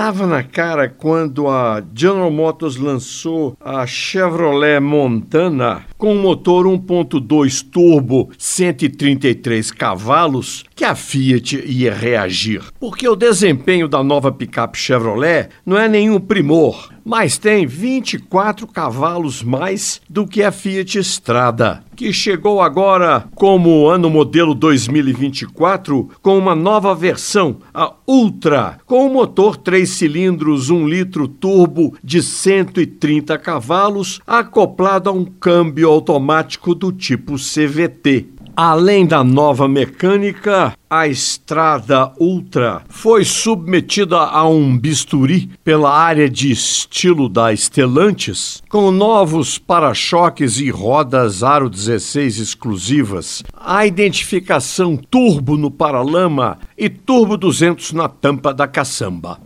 Tava na cara quando a General Motors lançou a Chevrolet Montana com motor 1.2 turbo 133 cavalos que a Fiat ia reagir. Porque o desempenho da nova picape Chevrolet não é nenhum primor, mas tem 24 cavalos mais do que a Fiat Strada, que chegou agora como ano modelo 2024 com uma nova versão, a Ultra, com um motor 3 cilindros 1 litro turbo de 130 cavalos, acoplado a um automático do tipo CVT. Além da nova mecânica, a Estrada Ultra foi submetida a um bisturi pela área de estilo da Stellantis, com novos para-choques e rodas aro 16 exclusivas, a identificação turbo no paralama e turbo 200 na tampa da caçamba.